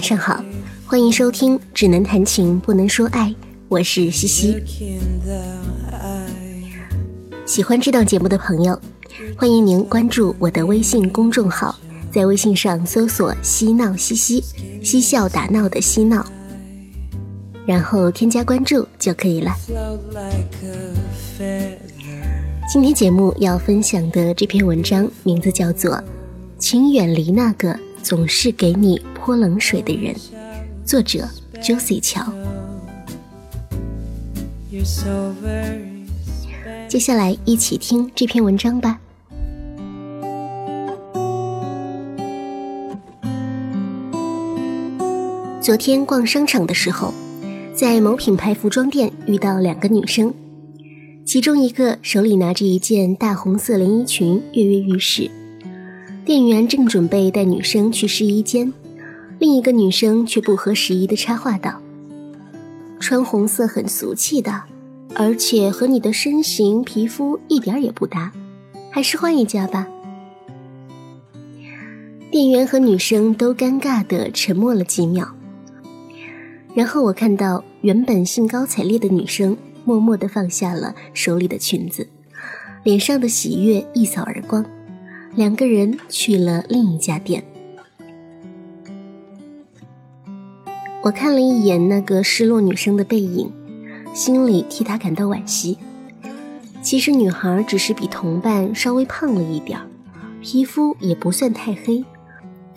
晚上好，欢迎收听《只能谈情不能说爱》，我是西西。喜欢这档节目的朋友，欢迎您关注我的微信公众号，在微信上搜索“嬉闹西西”，嬉笑打闹的嬉闹，然后添加关注就可以了。今天节目要分享的这篇文章名字叫做《请远离那个总是给你泼冷水的人》，作者 Josie 乔。接下来一起听这篇文章吧。昨天逛商场的时候，在某品牌服装店遇到两个女生。其中一个手里拿着一件大红色连衣裙，跃跃欲试。店员正准备带女生去试衣间，另一个女生却不合时宜的插话道：“穿红色很俗气的，而且和你的身形、皮肤一点也不搭，还是换一家吧。”店员和女生都尴尬的沉默了几秒，然后我看到原本兴高采烈的女生。默默的放下了手里的裙子，脸上的喜悦一扫而光。两个人去了另一家店。我看了一眼那个失落女生的背影，心里替她感到惋惜。其实女孩只是比同伴稍微胖了一点，皮肤也不算太黑，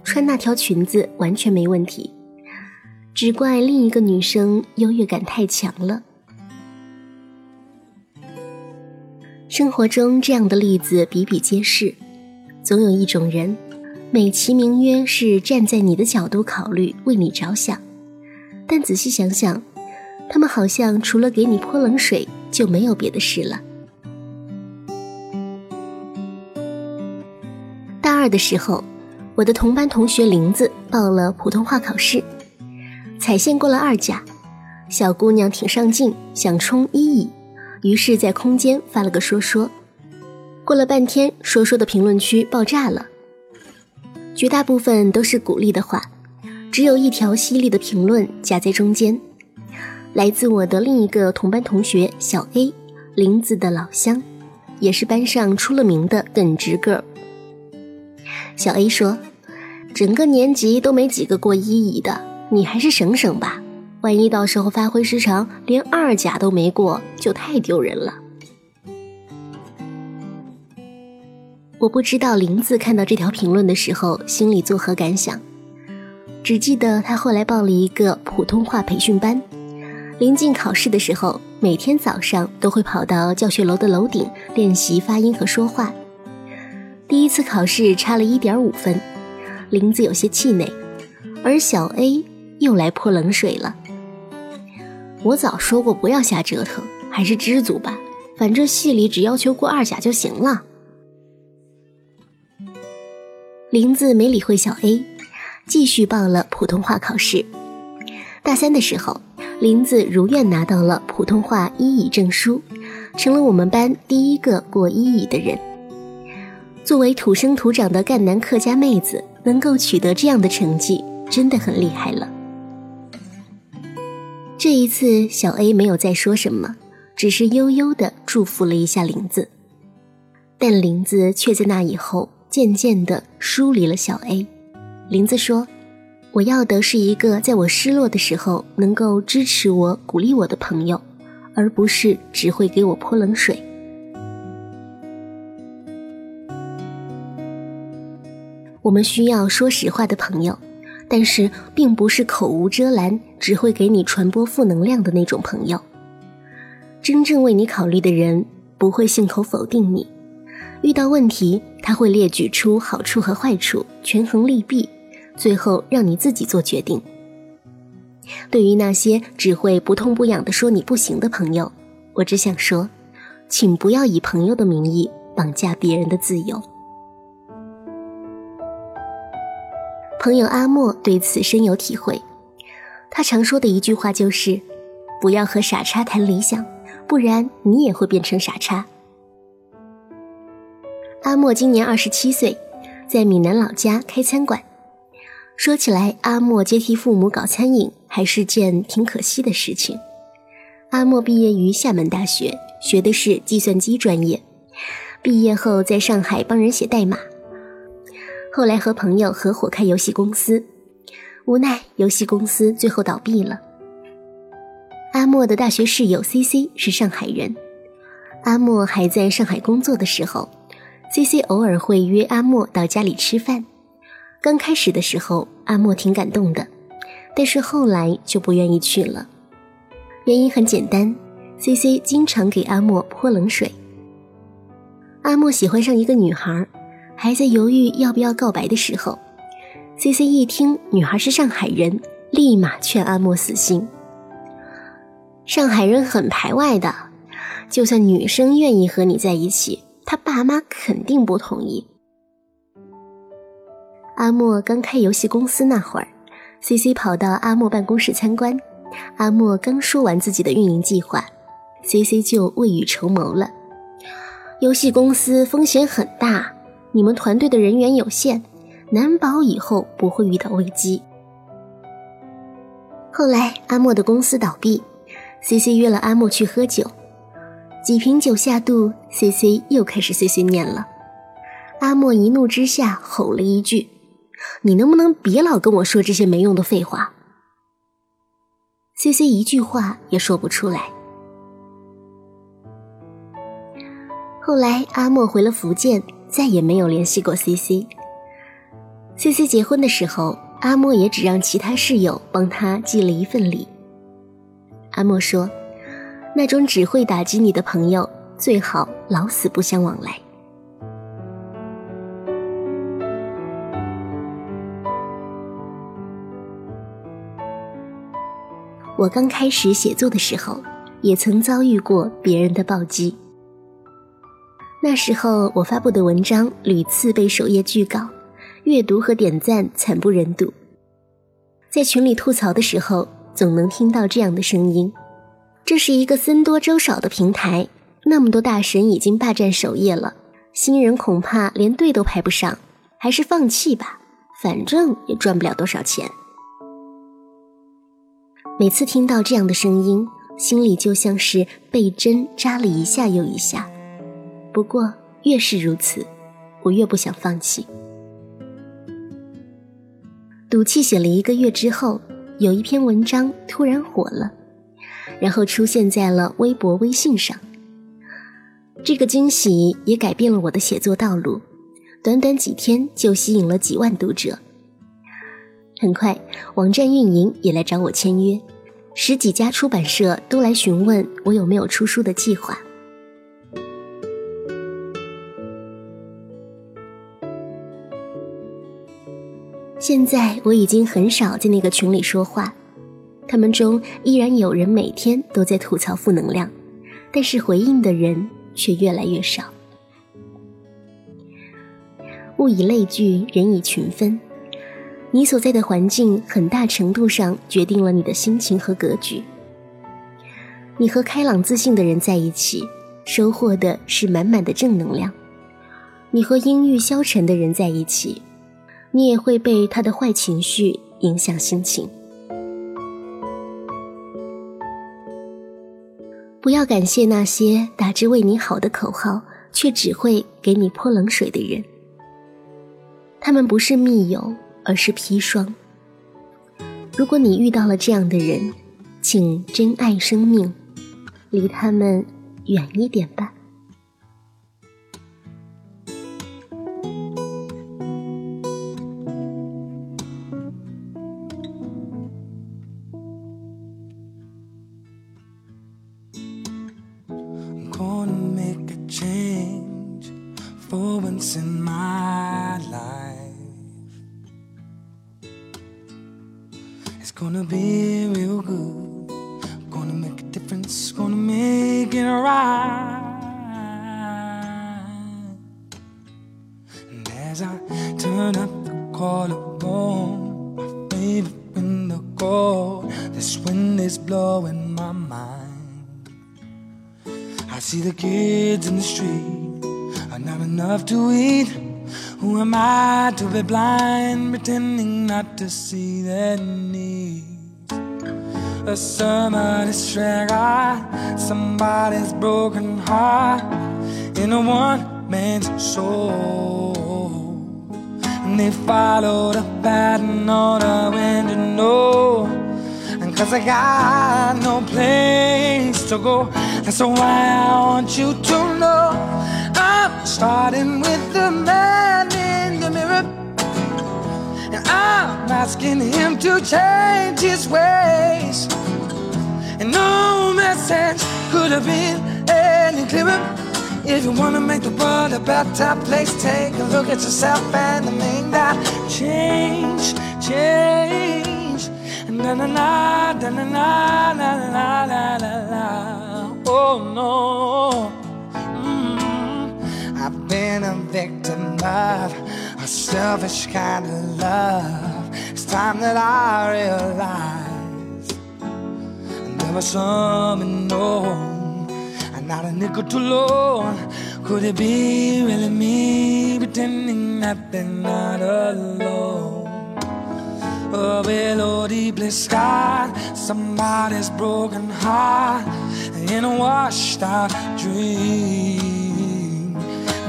穿那条裙子完全没问题。只怪另一个女生优越感太强了。生活中这样的例子比比皆是，总有一种人，美其名曰是站在你的角度考虑，为你着想，但仔细想想，他们好像除了给你泼冷水就没有别的事了。大二的时候，我的同班同学林子报了普通话考试，踩线过了二甲，小姑娘挺上进，想冲一乙。于是，在空间发了个说说，过了半天，说说的评论区爆炸了，绝大部分都是鼓励的话，只有一条犀利的评论夹在中间，来自我的另一个同班同学小 A，林子的老乡，也是班上出了名的耿直 girl。小 A 说：“整个年级都没几个过一乙的，你还是省省吧。”万一到时候发挥失常，连二甲都没过，就太丢人了。我不知道林子看到这条评论的时候心里作何感想，只记得他后来报了一个普通话培训班，临近考试的时候，每天早上都会跑到教学楼的楼顶练习发音和说话。第一次考试差了一点五分，林子有些气馁，而小 A 又来泼冷水了。我早说过不要瞎折腾，还是知足吧。反正系里只要求过二甲就行了。林子没理会小 A，继续报了普通话考试。大三的时候，林子如愿拿到了普通话一乙证书，成了我们班第一个过一乙的人。作为土生土长的赣南客家妹子，能够取得这样的成绩，真的很厉害了。这一次，小 A 没有再说什么，只是悠悠地祝福了一下林子。但林子却在那以后渐渐地疏离了小 A。林子说：“我要的是一个在我失落的时候能够支持我、鼓励我的朋友，而不是只会给我泼冷水。”我们需要说实话的朋友。但是，并不是口无遮拦，只会给你传播负能量的那种朋友。真正为你考虑的人，不会信口否定你。遇到问题，他会列举出好处和坏处，权衡利弊，最后让你自己做决定。对于那些只会不痛不痒的说你不行的朋友，我只想说，请不要以朋友的名义绑架别人的自由。朋友阿莫对此深有体会，他常说的一句话就是：“不要和傻叉谈理想，不然你也会变成傻叉。”阿莫今年二十七岁，在闽南老家开餐馆。说起来，阿莫接替父母搞餐饮还是件挺可惜的事情。阿莫毕业于厦门大学，学的是计算机专业。毕业后在上海帮人写代码，后来和朋友合伙开游戏公司，无奈游戏公司最后倒闭了。阿莫的大学室友 C C 是上海人，阿莫还在上海工作的时候，C C 偶尔会约阿莫到家里吃饭。刚开始的时候，阿莫挺感动的，但是后来就不愿意去了。原因很简单，C C 经常给阿莫泼冷水。阿莫喜欢上一个女孩，还在犹豫要不要告白的时候，C C 一听女孩是上海人，立马劝阿莫死心。上海人很排外的，就算女生愿意和你在一起，他爸妈肯定不同意。阿莫刚开游戏公司那会儿，C C 跑到阿莫办公室参观，阿莫刚说完自己的运营计划，C C 就未雨绸缪了。游戏公司风险很大，你们团队的人员有限，难保以后不会遇到危机。后来阿莫的公司倒闭，C C 约了阿莫去喝酒，几瓶酒下肚，C C 又开始碎碎念了。阿莫一怒之下吼了一句。你能不能别老跟我说这些没用的废话？C C 一句话也说不出来。后来阿莫回了福建，再也没有联系过 C C。C C 结婚的时候，阿莫也只让其他室友帮他寄了一份礼。阿莫说：“那种只会打击你的朋友，最好老死不相往来。”我刚开始写作的时候，也曾遭遇过别人的暴击。那时候我发布的文章屡次被首页拒稿，阅读和点赞惨不忍睹。在群里吐槽的时候，总能听到这样的声音：“这是一个僧多粥少的平台，那么多大神已经霸占首页了，新人恐怕连队都排不上，还是放弃吧，反正也赚不了多少钱。”每次听到这样的声音，心里就像是被针扎了一下又一下。不过越是如此，我越不想放弃。赌气写了一个月之后，有一篇文章突然火了，然后出现在了微博、微信上。这个惊喜也改变了我的写作道路，短短几天就吸引了几万读者。很快，网站运营也来找我签约，十几家出版社都来询问我有没有出书的计划。现在我已经很少在那个群里说话，他们中依然有人每天都在吐槽负能量，但是回应的人却越来越少。物以类聚，人以群分。你所在的环境很大程度上决定了你的心情和格局。你和开朗自信的人在一起，收获的是满满的正能量；你和阴郁消沉的人在一起，你也会被他的坏情绪影响心情。不要感谢那些打着为你好的口号，却只会给你泼冷水的人。他们不是密友。而是砒霜。如果你遇到了这样的人，请珍爱生命，离他们远一点吧。Gonna make a change for once in my life. It's gonna be real good. Gonna make a difference, gonna make it right. And as I turn up the collarbone, my favorite window cold, this wind is blowing my mind. I see the kids in the street are not enough to eat. Who am I to be blind, pretending not to? see their needs. A somebody's drag somebody's broken heart in a one man's soul. And they follow the pattern the wind to know. And cause I got no place to go, that's why I want you to know. I'm starting with the man in the mirror. And I'm asking him to change his ways. And no message could have been any clearer. If you wanna make the world a better place, take a look at yourself and make that change, change. Na na na na na na na na na. Oh no. Mm. I've been a victim of a selfish kind of love. It's time that I realize there was something known and not a nickel too low. Could it be really me pretending that they're not alone? Oh, below deeply sky, somebody's broken heart in a washed out dream.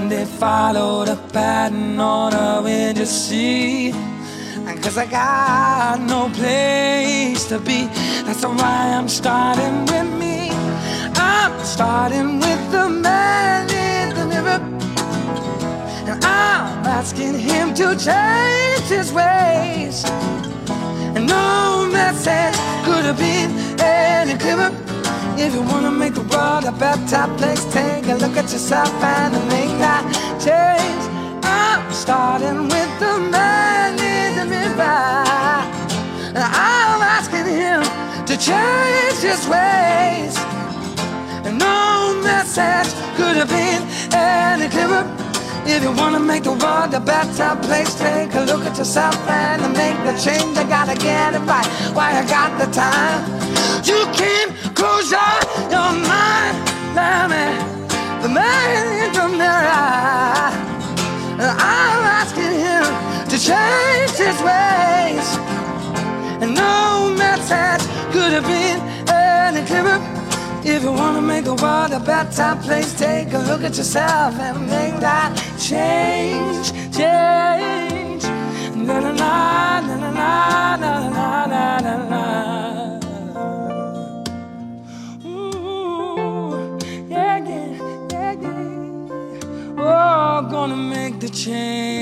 They followed a pattern on a wind sea. And cause I got no place to be, that's why I'm starting with me. I'm starting with the man in the mirror. And I'm asking him to change his ways. And no message could have been any clearer. If you wanna make the world a better place, take a look at yourself and make that change. I'm starting with the man in the mirror. I'm asking him to change his ways. And no message could have been any clearer. If you wanna make the world a better place, take a look at yourself and make the change. I gotta get it right while I got the time. You can close your, your mind, let me, the man in the mirror. I'm asking him to change his ways. And no message could have been any clearer. If you wanna make the world a better place, take a look at yourself and make that change. Change.